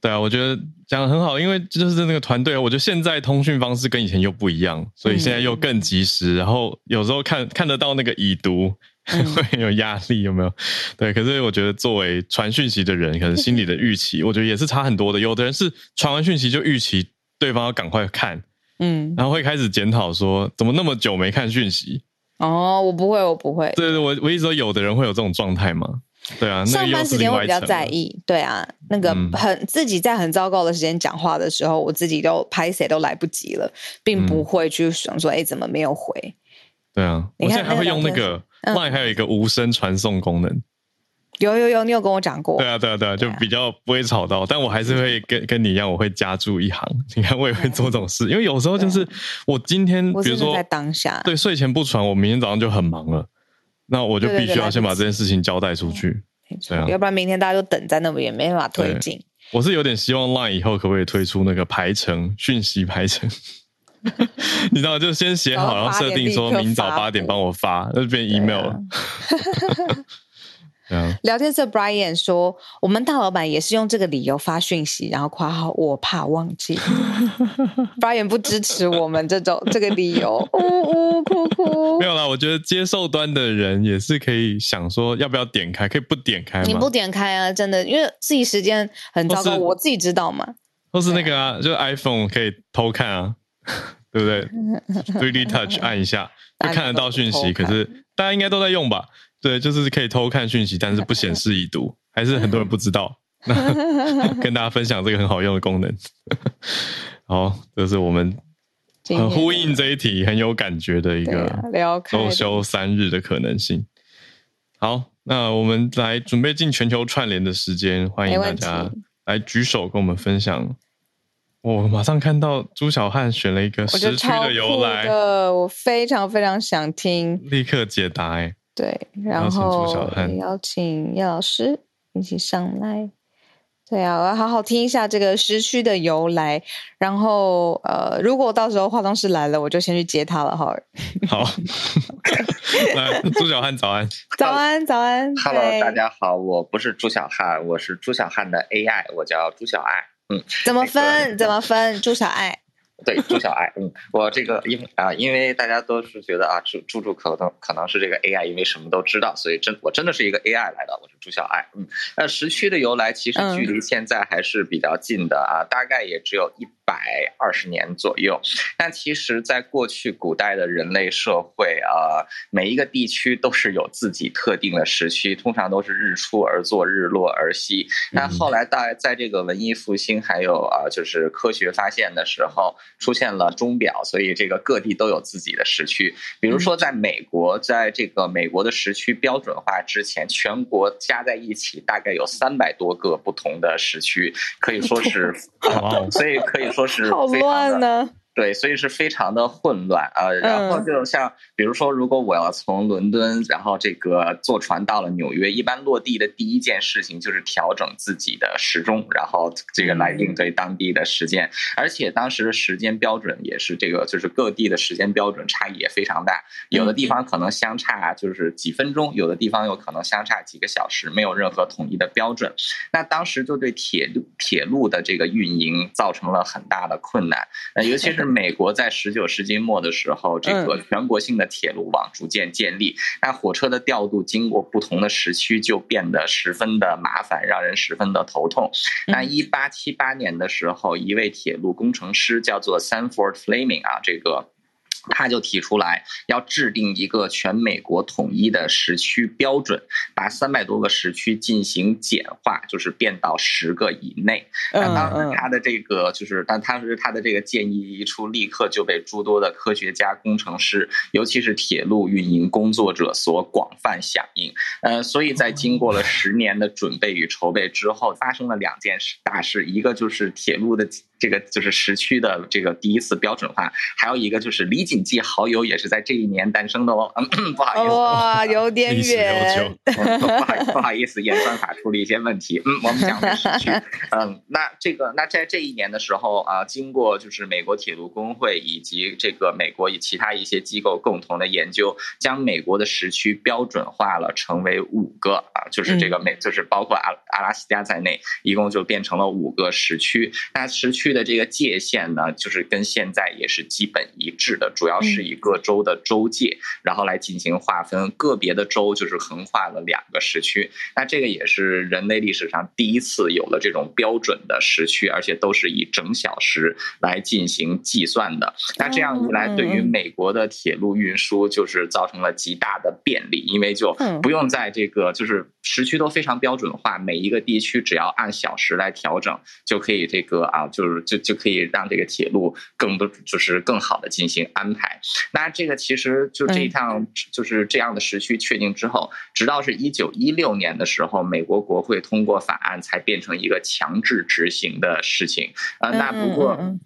对啊，我觉得讲得很好，因为就是那个团队，我觉得现在通讯方式跟以前又不一样，所以现在又更及时，嗯、然后有时候看看得到那个已读。会有压力，有没有？对，可是我觉得作为传讯息的人，可能心里的预期，我觉得也是差很多的。有的人是传完讯息就预期对方要赶快看，嗯，然后会开始检讨说，怎么那么久没看讯息？哦，我不会，我不会。对对，我我意思说，有的人会有这种状态吗？对啊，上班时间会比较在意。对啊，那个很、嗯、自己在很糟糕的时间讲话的时候，我自己都拍谁都来不及了，并不会去想说，哎、欸，怎么没有回？对啊，我现在还会用那个。Line 还有一个无声传送功能，有有有，你有跟我讲过。对啊，对啊，对啊，就比较不会吵到，但我还是会跟跟你一样，我会加注一行。你看，我也会做这种事，因为有时候就是我今天，比如说在当下，对，睡前不传，我明天早上就很忙了，那我就必须要先把这件事情交代出去，要不然明天大家都等在那边，也没办法推进。我是有点希望 Line 以后可不可以推出那个排程讯息排程。你知道，就先写好，然后设定说明早八点帮我发，那就变 email 了。聊天室 Brian 说，我们大老板也是用这个理由发讯息，然后括号我怕忘记。Brian 不支持我们这种 这个理由，呜呜哭哭。没有啦，我觉得接受端的人也是可以想说，要不要点开？可以不点开吗？你不点开啊，真的，因为自己时间很糟糕，我自己知道嘛。或是那个啊，就 iPhone 可以偷看啊。对不对？3D Touch 按一下就看得到讯息，可是大家应该都在用吧？对，就是可以偷看讯息，但是不显示已读，还是很多人不知道。那 跟大家分享这个很好用的功能。好，这是我们很呼应这一题很有感觉的一个周休三日的可能性。好，那我们来准备进全球串联的时间，欢迎大家来举手跟我们分享。我马上看到朱小汉选了一个时区的由来，的我非常非常想听，立刻解答哎，对，然后邀请叶老师一起上来，对啊，我要好好听一下这个时区的由来，然后呃，如果到时候化妆师来了，我就先去接他了哈。好，来，朱小汉早安，早安早安，Hello，大家好，我不是朱小汉，我是朱小汉的 AI，我叫朱小爱。嗯，怎么分？这个、怎么分？朱小爱，对，朱小爱。嗯，我这个因啊，因为大家都是觉得啊，朱朱朱可能可能是这个 AI，因为什么都知道，所以真我真的是一个 AI 来的。我是朱小爱。嗯，那时区的由来其实距离现在还是比较近的啊，嗯、大概也只有一百二十年左右。但其实，在过去古代的人类社会啊，每一个地区都是有自己特定的时区，通常都是日出而作，日落而息。但后来在在这个文艺复兴还有啊，就是科学发现的时候，出现了钟表，所以这个各地都有自己的时区。比如说，在美国，在这个美国的时区标准化之前，全国加在一起大概有三百多个不同的时区，可以说 是，所以可以说是好乱呢。对，所以是非常的混乱啊。然后就像比如说，如果我要从伦敦，然后这个坐船到了纽约，一般落地的第一件事情就是调整自己的时钟，然后这个来应对当地的时间。而且当时的时间标准也是这个，就是各地的时间标准差异也非常大，有的地方可能相差就是几分钟，有的地方有可能相差几个小时，没有任何统一的标准。那当时就对铁路铁路的这个运营造成了很大的困难，呃，尤其是。美国在十九世纪末的时候，这个全国性的铁路网逐渐建立，那火车的调度经过不同的时区就变得十分的麻烦，让人十分的头痛。那一八七八年的时候，一位铁路工程师叫做 Sanford Fleming 啊，这个。他就提出来要制定一个全美国统一的时区标准，把三百多个时区进行简化，就是变到十个以内。那当时他的这个就是，但当时他的这个建议一出，立刻就被诸多的科学家、工程师，尤其是铁路运营工作者所广泛响应。呃，所以在经过了十年的准备与筹备之后，发生了两件事大事，一个就是铁路的。这个就是时区的这个第一次标准化，还有一个就是李锦记好友也是在这一年诞生的哦。嗯，不好意思，哇，有点远。不好，不好意思，演算法出了一些问题。嗯，我们讲的时区。嗯，那这个那在这一年的时候啊，经过就是美国铁路工会以及这个美国与其他一些机构共同的研究，将美国的时区标准化了，成为五个啊，就是这个美，就是包括阿阿拉斯加在内，一共就变成了五个时区。那时区。的这个界限呢，就是跟现在也是基本一致的，主要是以各州的州界，然后来进行划分。个别的州就是横跨了两个时区，那这个也是人类历史上第一次有了这种标准的时区，而且都是以整小时来进行计算的。那这样一来，对于美国的铁路运输就是造成了极大的便利，因为就不用在这个就是时区都非常标准化，每一个地区只要按小时来调整就可以。这个啊，就是。就就可以让这个铁路更多，就是更好的进行安排。那这个其实就这一趟就是这样的时区确定之后，直到是一九一六年的时候，美国国会通过法案，才变成一个强制执行的事情。呃，那不过。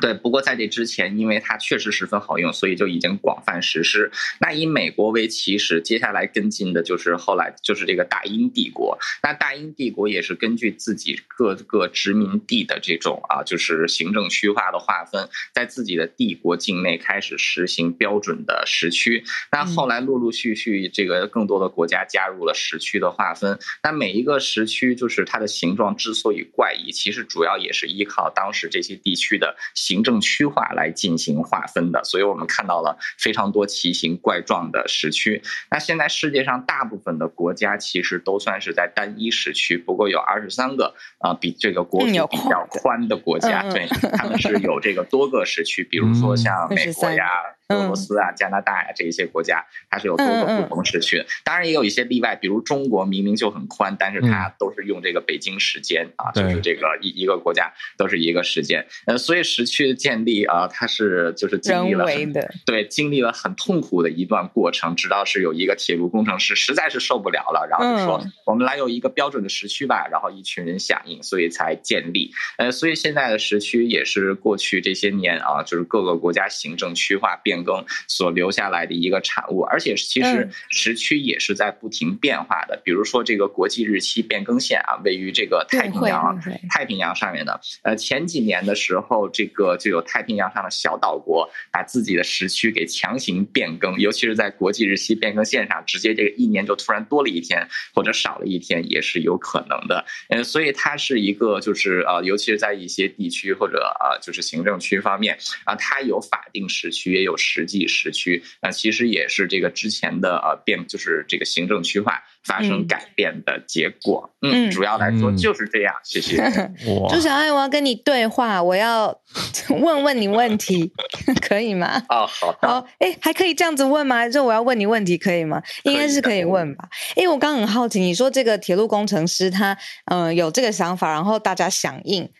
对，不过在这之前，因为它确实十分好用，所以就已经广泛实施。那以美国为起始，接下来跟进的就是后来就是这个大英帝国。那大英帝国也是根据自己各个殖民地的这种啊，就是行政区划的划分，在自己的帝国境内开始实行标准的时区。那后来陆陆续续，这个更多的国家加入了时区的划分。那每一个时区就是它的形状之所以怪异，其实主要也是依靠当时这些地区的。行政区划来进行划分的，所以我们看到了非常多奇形怪状的时区。那现在世界上大部分的国家其实都算是在单一时区，不过有二十三个啊、呃，比这个国土比较宽的国家，对，他们是有这个多个时区，比如说像美国呀。俄罗斯啊，加拿大呀、啊，这一些国家，它是有多个不同时区。当然也有一些例外，比如中国明明就很宽，但是它都是用这个北京时间啊，就是这个一一个国家都是一个时间。呃，所以时区的建立啊，它是就是经历了很对，经历了很痛苦的一段过程，直到是有一个铁路工程师实在是受不了了，然后就说我们来有一个标准的时区吧，然后一群人响应，所以才建立。呃，所以现在的时区也是过去这些年啊，就是各个国家行政区划变。更所留下来的一个产物，而且其实时区也是在不停变化的。比如说这个国际日期变更线啊，位于这个太平洋太平洋上面的。呃，前几年的时候，这个就有太平洋上的小岛国把自己的时区给强行变更，尤其是在国际日期变更线上，直接这个一年就突然多了一天或者少了一天，也是有可能的。呃，所以它是一个就是呃，尤其是在一些地区或者呃，就是行政区方面啊，它有法定时区，也有时。实际时区，那其实也是这个之前的呃变，就是这个行政区划发生改变的结果。嗯，嗯主要来说就是这样。嗯、谢谢。朱小爱，我要跟你对话，我要 问问你问题，可以吗？哦，好的。好，哎，还可以这样子问吗？就我要问你问题可以吗？应该是可以问吧。哎，我刚很好奇，你说这个铁路工程师他嗯、呃、有这个想法，然后大家响应。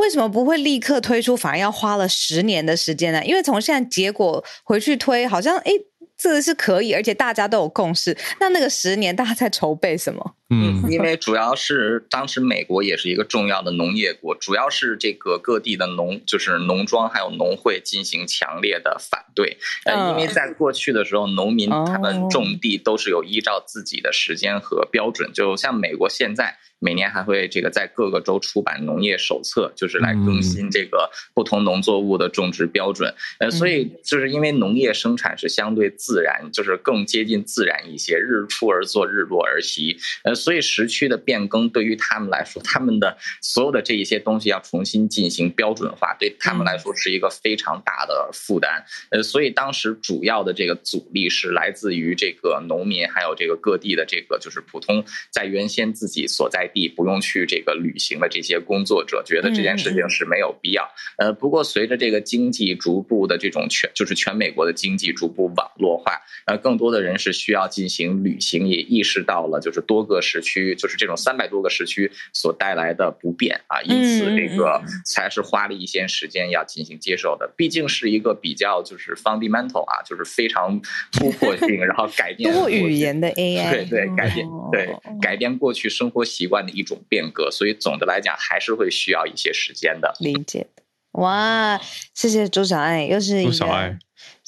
为什么不会立刻推出，反而要花了十年的时间呢？因为从现在结果回去推，好像哎，这个是可以，而且大家都有共识。那那个十年，大家在筹备什么？嗯，因为主要是当时美国也是一个重要的农业国，主要是这个各地的农，就是农庄还有农会进行强烈的反对。呃，因为在过去的时候，农民他们种地都是有依照自己的时间和标准，就像美国现在。每年还会这个在各个州出版农业手册，就是来更新这个不同农作物的种植标准。呃，所以就是因为农业生产是相对自然，就是更接近自然一些，日出而作，日落而息。呃，所以时区的变更对于他们来说，他们的所有的这一些东西要重新进行标准化，对他们来说是一个非常大的负担。呃，所以当时主要的这个阻力是来自于这个农民，还有这个各地的这个就是普通在原先自己所在。地不用去这个旅行的这些工作者觉得这件事情是没有必要。呃，不过随着这个经济逐步的这种全，就是全美国的经济逐步网络化，呃，更多的人是需要进行旅行，也意识到了就是多个时区，就是这种三百多个时区所带来的不便啊，因此这个才是花了一些时间要进行接受的。毕竟是一个比较就是 fundamental 啊，就是非常突破性，然后改变多语言的 AI，对对，改变对改变过去生活习惯。的一种变革，所以总的来讲还是会需要一些时间的。理解。哇，谢谢朱小爱，又是一个朱小爱，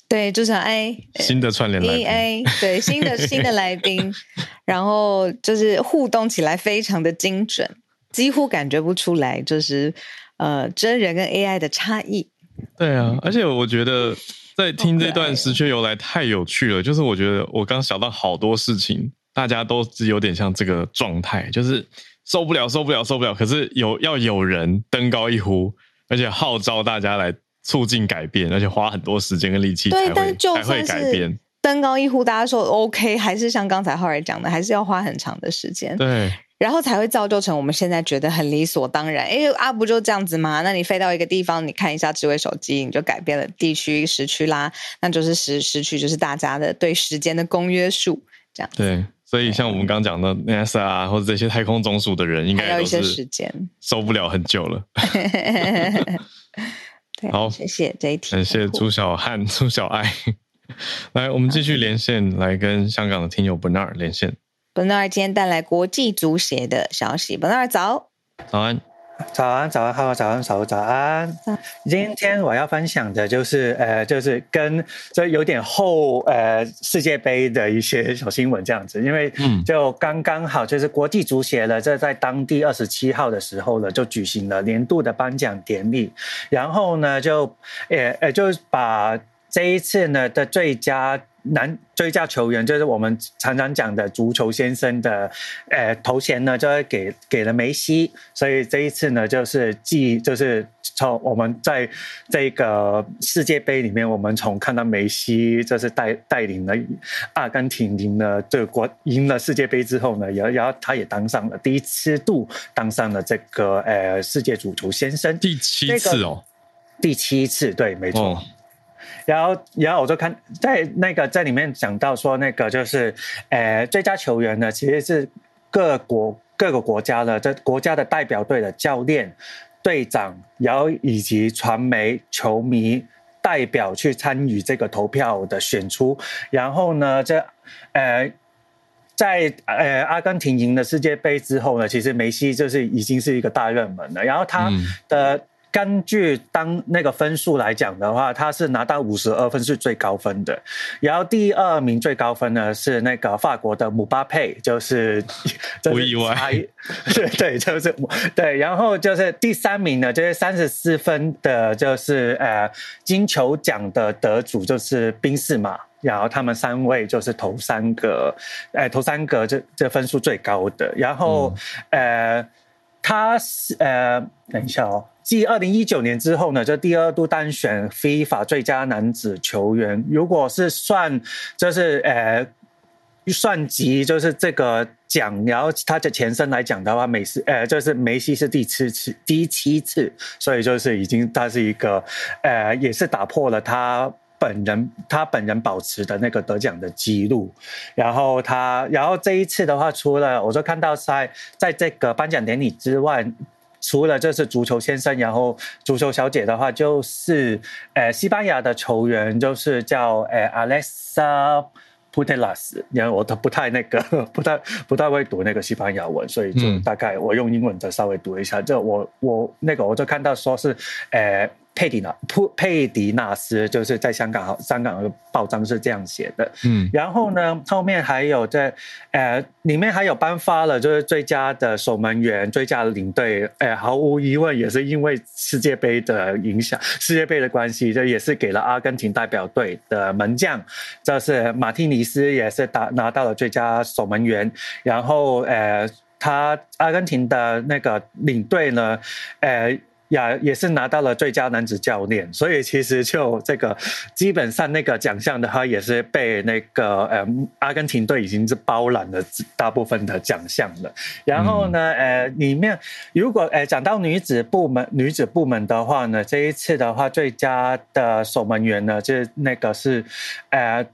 对朱小爱新的串联来宾，AI 对新的新的来宾，然后就是互动起来非常的精准，几乎感觉不出来，就是呃真人跟 AI 的差异。对啊，而且我觉得在听这段时区由来太有趣了，就是我觉得我刚想到好多事情。大家都是有点像这个状态，就是受不了，受不了，受不了。可是有要有人登高一呼，而且号召大家来促进改变，而且花很多时间跟力气才会，对，但就会改变。登高一呼，大家说 OK，还是像刚才浩然讲的，还是要花很长的时间。对，然后才会造就成我们现在觉得很理所当然。哎，啊，不就这样子吗？那你飞到一个地方，你看一下智慧手机，你就改变了地区时区啦，那就是时时区，就是大家的对时间的公约数，这样对。所以，像我们刚刚讲的 NASA 啊，或者这些太空总署的人，应该都是受不了很久了。好，谢谢这一题，感谢朱小汉、朱小爱。来，我们继续连线，来跟香港的听友 Bernard 连线。Bernard 今天带来国际足协的消息。Bernard 早，早安。早安，早安，好，早安，早，早安。今天我要分享的就是，呃，就是跟这有点后，呃，世界杯的一些小新闻这样子，因为就刚刚好就是国际足协了，这在当地二十七号的时候呢，就举行了年度的颁奖典礼，然后呢，就，呃，呃，就把这一次呢的最佳。男最佳球员就是我们常常讲的“足球先生”的，呃，头衔呢，就会给给了梅西。所以这一次呢，就是继就是从我们在这个世界杯里面，我们从看到梅西就是带带领了阿根廷赢了这个国赢了世界杯之后呢，然然后他也当上了第一次度当上了这个呃世界足球先生，第七次哦，第七次，对，没错。哦然后，然后我就看在那个在里面讲到说，那个就是，呃，最佳球员呢，其实是各国各个国家的这国家的代表队的教练、队长，然后以及传媒、球迷代表去参与这个投票的选出。然后呢，这呃，在呃阿根廷赢了世界杯之后呢，其实梅西就是已经是一个大热门了。然后他的。嗯根据当那个分数来讲的话，他是拿到五十二分是最高分的，然后第二名最高分呢是那个法国的姆巴佩，就是 不意外，对 对，就是对，然后就是第三名呢就是三十四分的，就是呃金球奖的得主就是宾士马，然后他们三位就是头三个，哎头三个这这分数最高的，然后、嗯、呃。他是呃，等一下哦，继二零一九年之后呢，就第二度当选 FIFA 最佳男子球员。如果是算，就是呃，算及就是这个奖，然后他的前身来讲的话，梅西呃，就是梅西是第七次，第七次，所以就是已经他是一个呃，也是打破了他。本人他本人保持的那个得奖的记录，然后他，然后这一次的话，除了我就看到在在这个颁奖典礼之外，除了这是足球先生，然后足球小姐的话，就是呃西班牙的球员，就是叫呃 Alexa Putellas，因为我都不太那个不太不太会读那个西班牙文，所以就大概我用英文再稍微读一下，就我我那个我就看到说是呃。佩迪纳普佩迪纳斯就是在香港，香港的报章是这样写的。嗯，然后呢，后面还有在呃，里面还有颁发了就是最佳的守门员、最佳的领队。呃，毫无疑问也是因为世界杯的影响，世界杯的关系，这也是给了阿根廷代表队的门将，就是马蒂尼斯也是打拿到了最佳守门员。然后呃，他阿根廷的那个领队呢，呃。也也是拿到了最佳男子教练，所以其实就这个基本上那个奖项的话，也是被那个呃阿根廷队已经是包揽了大部分的奖项了。然后呢，呃，里面如果呃讲到女子部门女子部门的话呢，这一次的话最佳的守门员呢，就是那个是呃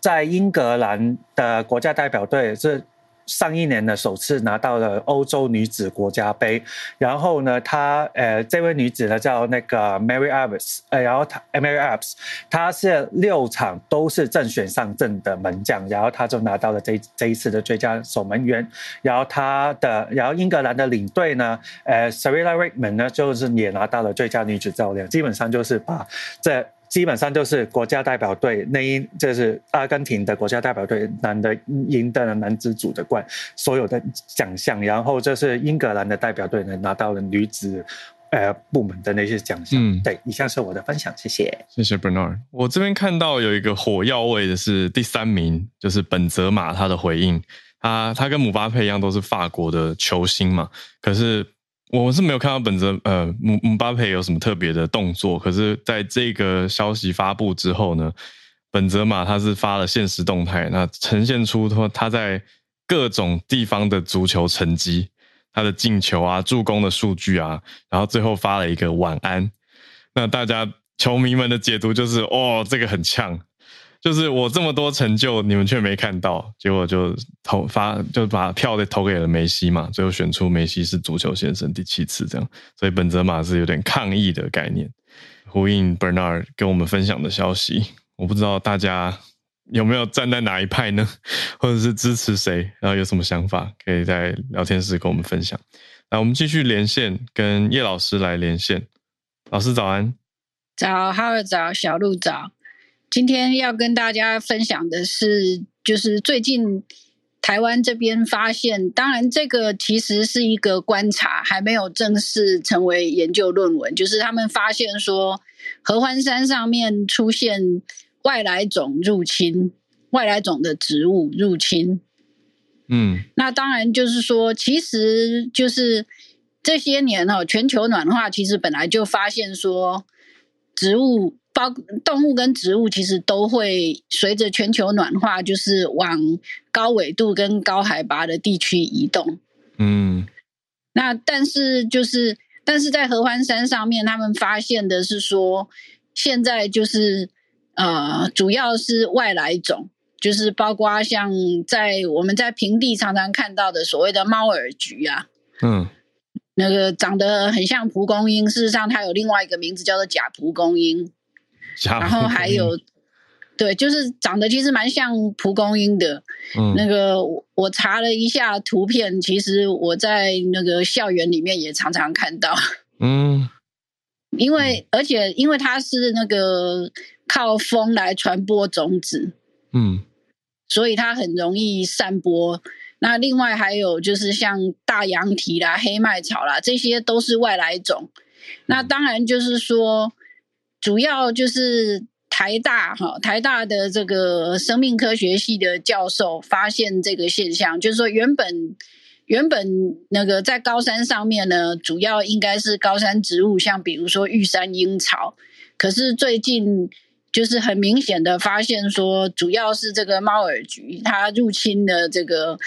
在英格兰的国家代表队是。上一年呢，首次拿到了欧洲女子国家杯。然后呢，她呃，这位女子呢叫那个 Mary Earps，呃，然后她 Mary Earps，她是六场都是正选上阵的门将，然后她就拿到了这这一次的最佳守门员。然后她的，然后英格兰的领队呢，呃，Sarina Wiegman 呢，就是也拿到了最佳女子教练。基本上就是把这。基本上就是国家代表队那一，就是阿根廷的国家代表队男的赢得了男子组的冠，所有的奖项，然后就是英格兰的代表队呢拿到了女子呃部门的那些奖项。嗯，对，以上是我的分享，谢谢，谢谢 Bernard。我这边看到有一个火药味的是第三名，就是本泽马他的回应，他他跟姆巴佩一样都是法国的球星嘛，可是。我是没有看到本泽呃姆姆巴佩有什么特别的动作，可是在这个消息发布之后呢，本泽马他是发了现实动态，那呈现出他他在各种地方的足球成绩，他的进球啊、助攻的数据啊，然后最后发了一个晚安，那大家球迷们的解读就是哦，这个很呛。就是我这么多成就，你们却没看到，结果就投发就把票给投给了梅西嘛，最后选出梅西是足球先生第七次这样，所以本泽马是有点抗议的概念，呼应 Bernard 跟我们分享的消息。我不知道大家有没有站在哪一派呢，或者是支持谁，然后有什么想法，可以在聊天室跟我们分享。那我们继续连线，跟叶老师来连线。老师早安，早，哈喽早，小鹿早。今天要跟大家分享的是，就是最近台湾这边发现，当然这个其实是一个观察，还没有正式成为研究论文。就是他们发现说，合欢山上面出现外来种入侵，外来种的植物入侵。嗯，那当然就是说，其实就是这些年哦，全球暖化其实本来就发现说植物。包动物跟植物其实都会随着全球暖化，就是往高纬度跟高海拔的地区移动。嗯，那但是就是，但是在合欢山上面，他们发现的是说，现在就是呃，主要是外来种，就是包括像在我们在平地常常看到的所谓的猫耳菊啊，嗯，那个长得很像蒲公英，事实上它有另外一个名字叫做假蒲公英。然后还有，对，就是长得其实蛮像蒲公英的。嗯，那个我查了一下图片，其实我在那个校园里面也常常看到。嗯，因为而且因为它是那个靠风来传播种子，嗯，所以它很容易散播。那另外还有就是像大羊蹄啦、黑麦草啦，这些都是外来种。那当然就是说。主要就是台大哈，台大的这个生命科学系的教授发现这个现象，就是说原本原本那个在高山上面呢，主要应该是高山植物，像比如说玉山樱草。可是最近就是很明显的发现说，主要是这个猫耳菊它入侵了这个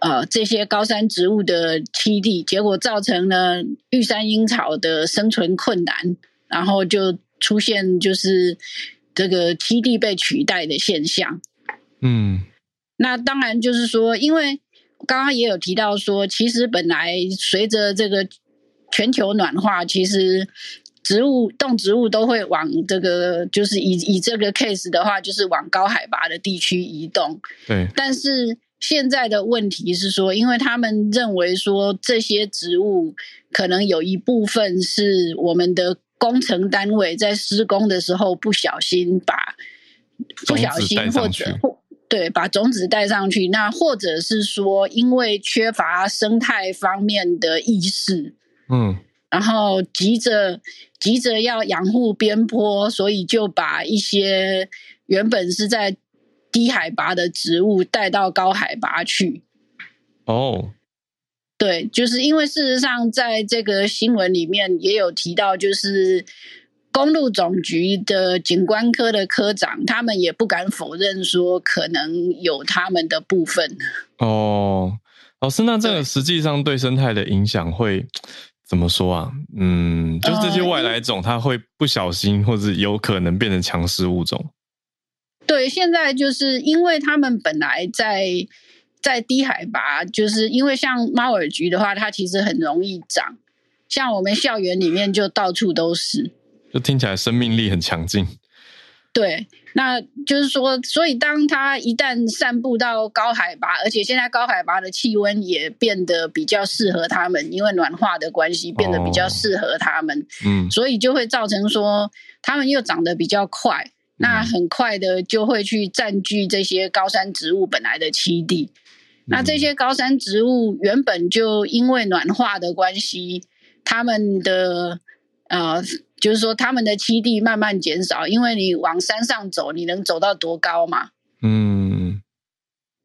呃这些高山植物的栖地，结果造成了玉山樱草的生存困难，然后就出现就是这个基地被取代的现象。嗯，那当然就是说，因为刚刚也有提到说，其实本来随着这个全球暖化，其实。植物动植物都会往这个，就是以以这个 case 的话，就是往高海拔的地区移动。对。但是现在的问题是说，因为他们认为说这些植物可能有一部分是我们的工程单位在施工的时候不小心把不小心或者或对把种子带上去，那或者是说因为缺乏生态方面的意识，嗯。然后急着急着要养护边坡，所以就把一些原本是在低海拔的植物带到高海拔去。哦，对，就是因为事实上在这个新闻里面也有提到，就是公路总局的景观科的科长，他们也不敢否认说可能有他们的部分。哦，老师，那这个实际上对生态的影响会？怎么说啊？嗯，就是这些外来种，它会不小心或者有可能变成强势物种。对，现在就是因为他们本来在在低海拔，就是因为像猫耳菊的话，它其实很容易长，像我们校园里面就到处都是，就听起来生命力很强劲。对，那就是说，所以当它一旦散布到高海拔，而且现在高海拔的气温也变得比较适合它们，因为暖化的关系，变得比较适合它们。哦、嗯，所以就会造成说，它们又长得比较快，那很快的就会去占据这些高山植物本来的栖地。嗯、那这些高山植物原本就因为暖化的关系，它们的呃。就是说，他们的栖地慢慢减少，因为你往山上走，你能走到多高嘛？嗯，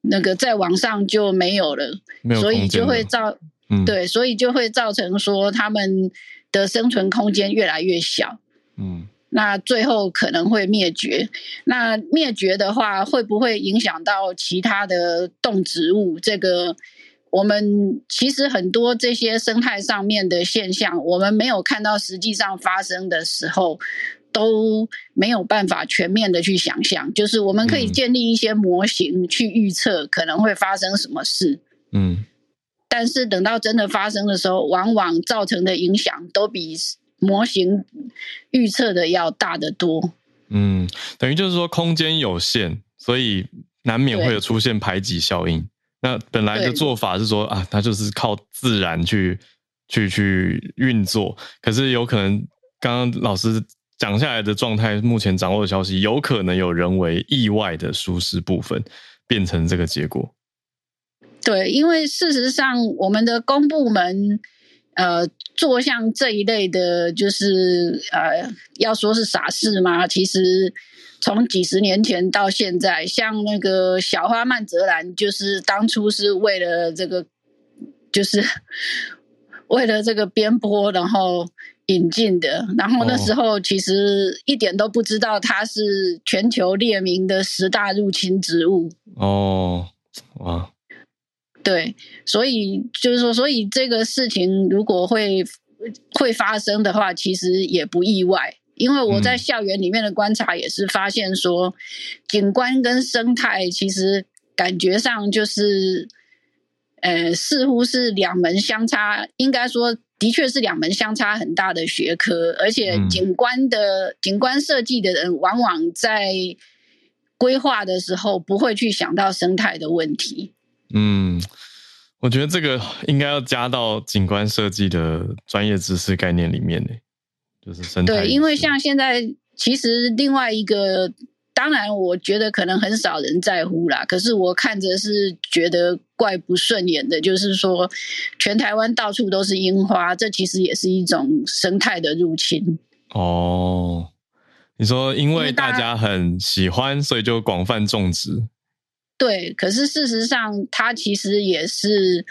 那个再往上就没有了，所以就会造，嗯、对，所以就会造成说他们的生存空间越来越小。嗯，那最后可能会灭绝。那灭绝的话，会不会影响到其他的动植物？这个？我们其实很多这些生态上面的现象，我们没有看到实际上发生的时候，都没有办法全面的去想象。就是我们可以建立一些模型去预测可能会发生什么事，嗯，但是等到真的发生的时候，往往造成的影响都比模型预测的要大得多。嗯，等于就是说空间有限，所以难免会有出现排挤效应。那本来的做法是说啊，它就是靠自然去去去运作。可是有可能，刚刚老师讲下来的状态，目前掌握的消息，有可能有人为意外的疏失部分，变成这个结果。对，因为事实上，我们的公部门呃做像这一类的，就是呃要说是傻事吗？其实。从几十年前到现在，像那个小花曼泽兰，就是当初是为了这个，就是 为了这个边坡，然后引进的。然后那时候其实一点都不知道它是全球列名的十大入侵植物。哦，哇，对，所以就是说，所以这个事情如果会会发生的话，其实也不意外。因为我在校园里面的观察也是发现说，景观跟生态其实感觉上就是，呃，似乎是两门相差，应该说的确是两门相差很大的学科，而且景观的景观设计的人往往在规划的时候不会去想到生态的问题。嗯，我觉得这个应该要加到景观设计的专业知识概念里面呢。就是生态。对，因为像现在，其实另外一个，当然我觉得可能很少人在乎啦。可是我看着是觉得怪不顺眼的，就是说，全台湾到处都是樱花，这其实也是一种生态的入侵。哦，你说因为大家很喜欢，所以就广泛种植。对，可是事实上，它其实也是。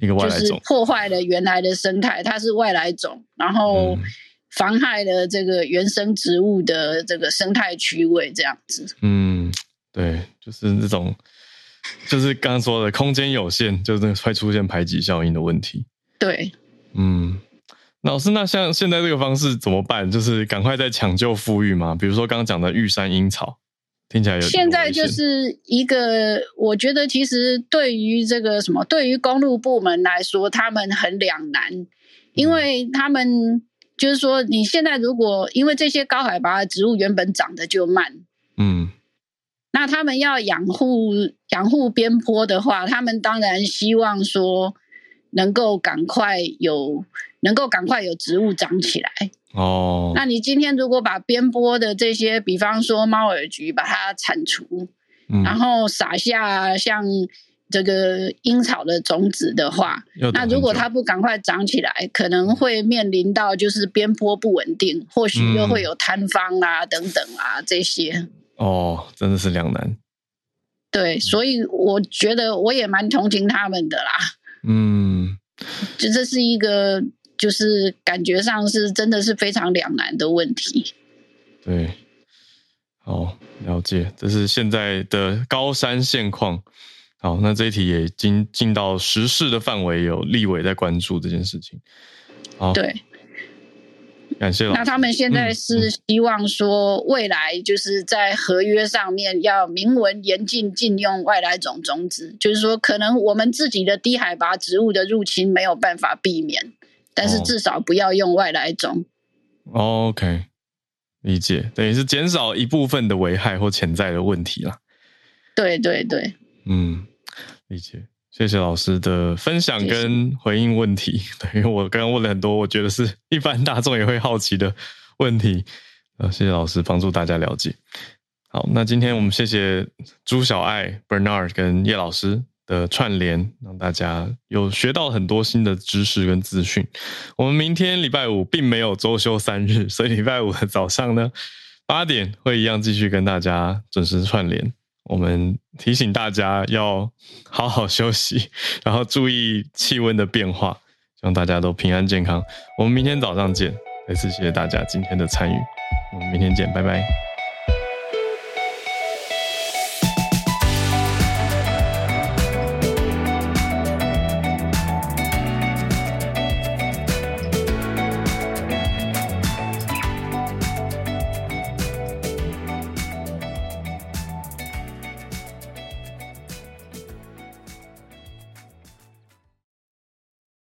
一个外来种，破坏了原来的生态，它是外来种，然后妨害了这个原生植物的这个生态区位，这样子。嗯，对，就是这种，就是刚刚说的空间有限，就是会出现排挤效应的问题。对，嗯。老师，那像现在这个方式怎么办？就是赶快再抢救复育吗？比如说刚刚讲的玉山樱草，听起来有。现在就是一个，我觉得其实对于这个什么，对于公路部门来说，他们很两难，因为他们就是说，你现在如果因为这些高海拔的植物原本长得就慢，嗯，那他们要养护养护边坡的话，他们当然希望说能够赶快有。能够赶快有植物长起来哦。那你今天如果把边坡的这些，比方说猫耳菊，把它铲除，嗯，然后撒下像这个樱草的种子的话，那如果它不赶快长起来，可能会面临到就是边坡不稳定，或许又会有坍方啊、嗯、等等啊这些。哦，真的是两难。对，所以我觉得我也蛮同情他们的啦。嗯，就这是一个。就是感觉上是真的是非常两难的问题。对，好，了解，这是现在的高山现况。好，那这一题也已经进到时事的范围，有立委在关注这件事情。好，对，感谢。那他们现在是希望说，未来就是在合约上面要明文严禁禁用外来种种子，就是说，可能我们自己的低海拔植物的入侵没有办法避免。但是至少不要用外来种。哦，OK，理解，等于是减少一部分的危害或潜在的问题啦。对对对，嗯，理解。谢谢老师的分享跟回应问题。对，因为我刚刚问了很多，我觉得是一般大众也会好奇的问题。呃，谢谢老师帮助大家了解。好，那今天我们谢谢朱小爱、Bernard 跟叶老师的串联，让大家有学到很多新的知识跟资讯。我们明天礼拜五并没有周休三日，所以礼拜五的早上呢，八点会一样继续跟大家准时串联。我们提醒大家要好好休息，然后注意气温的变化，希望大家都平安健康。我们明天早上见，再次谢谢大家今天的参与，我们明天见，拜拜。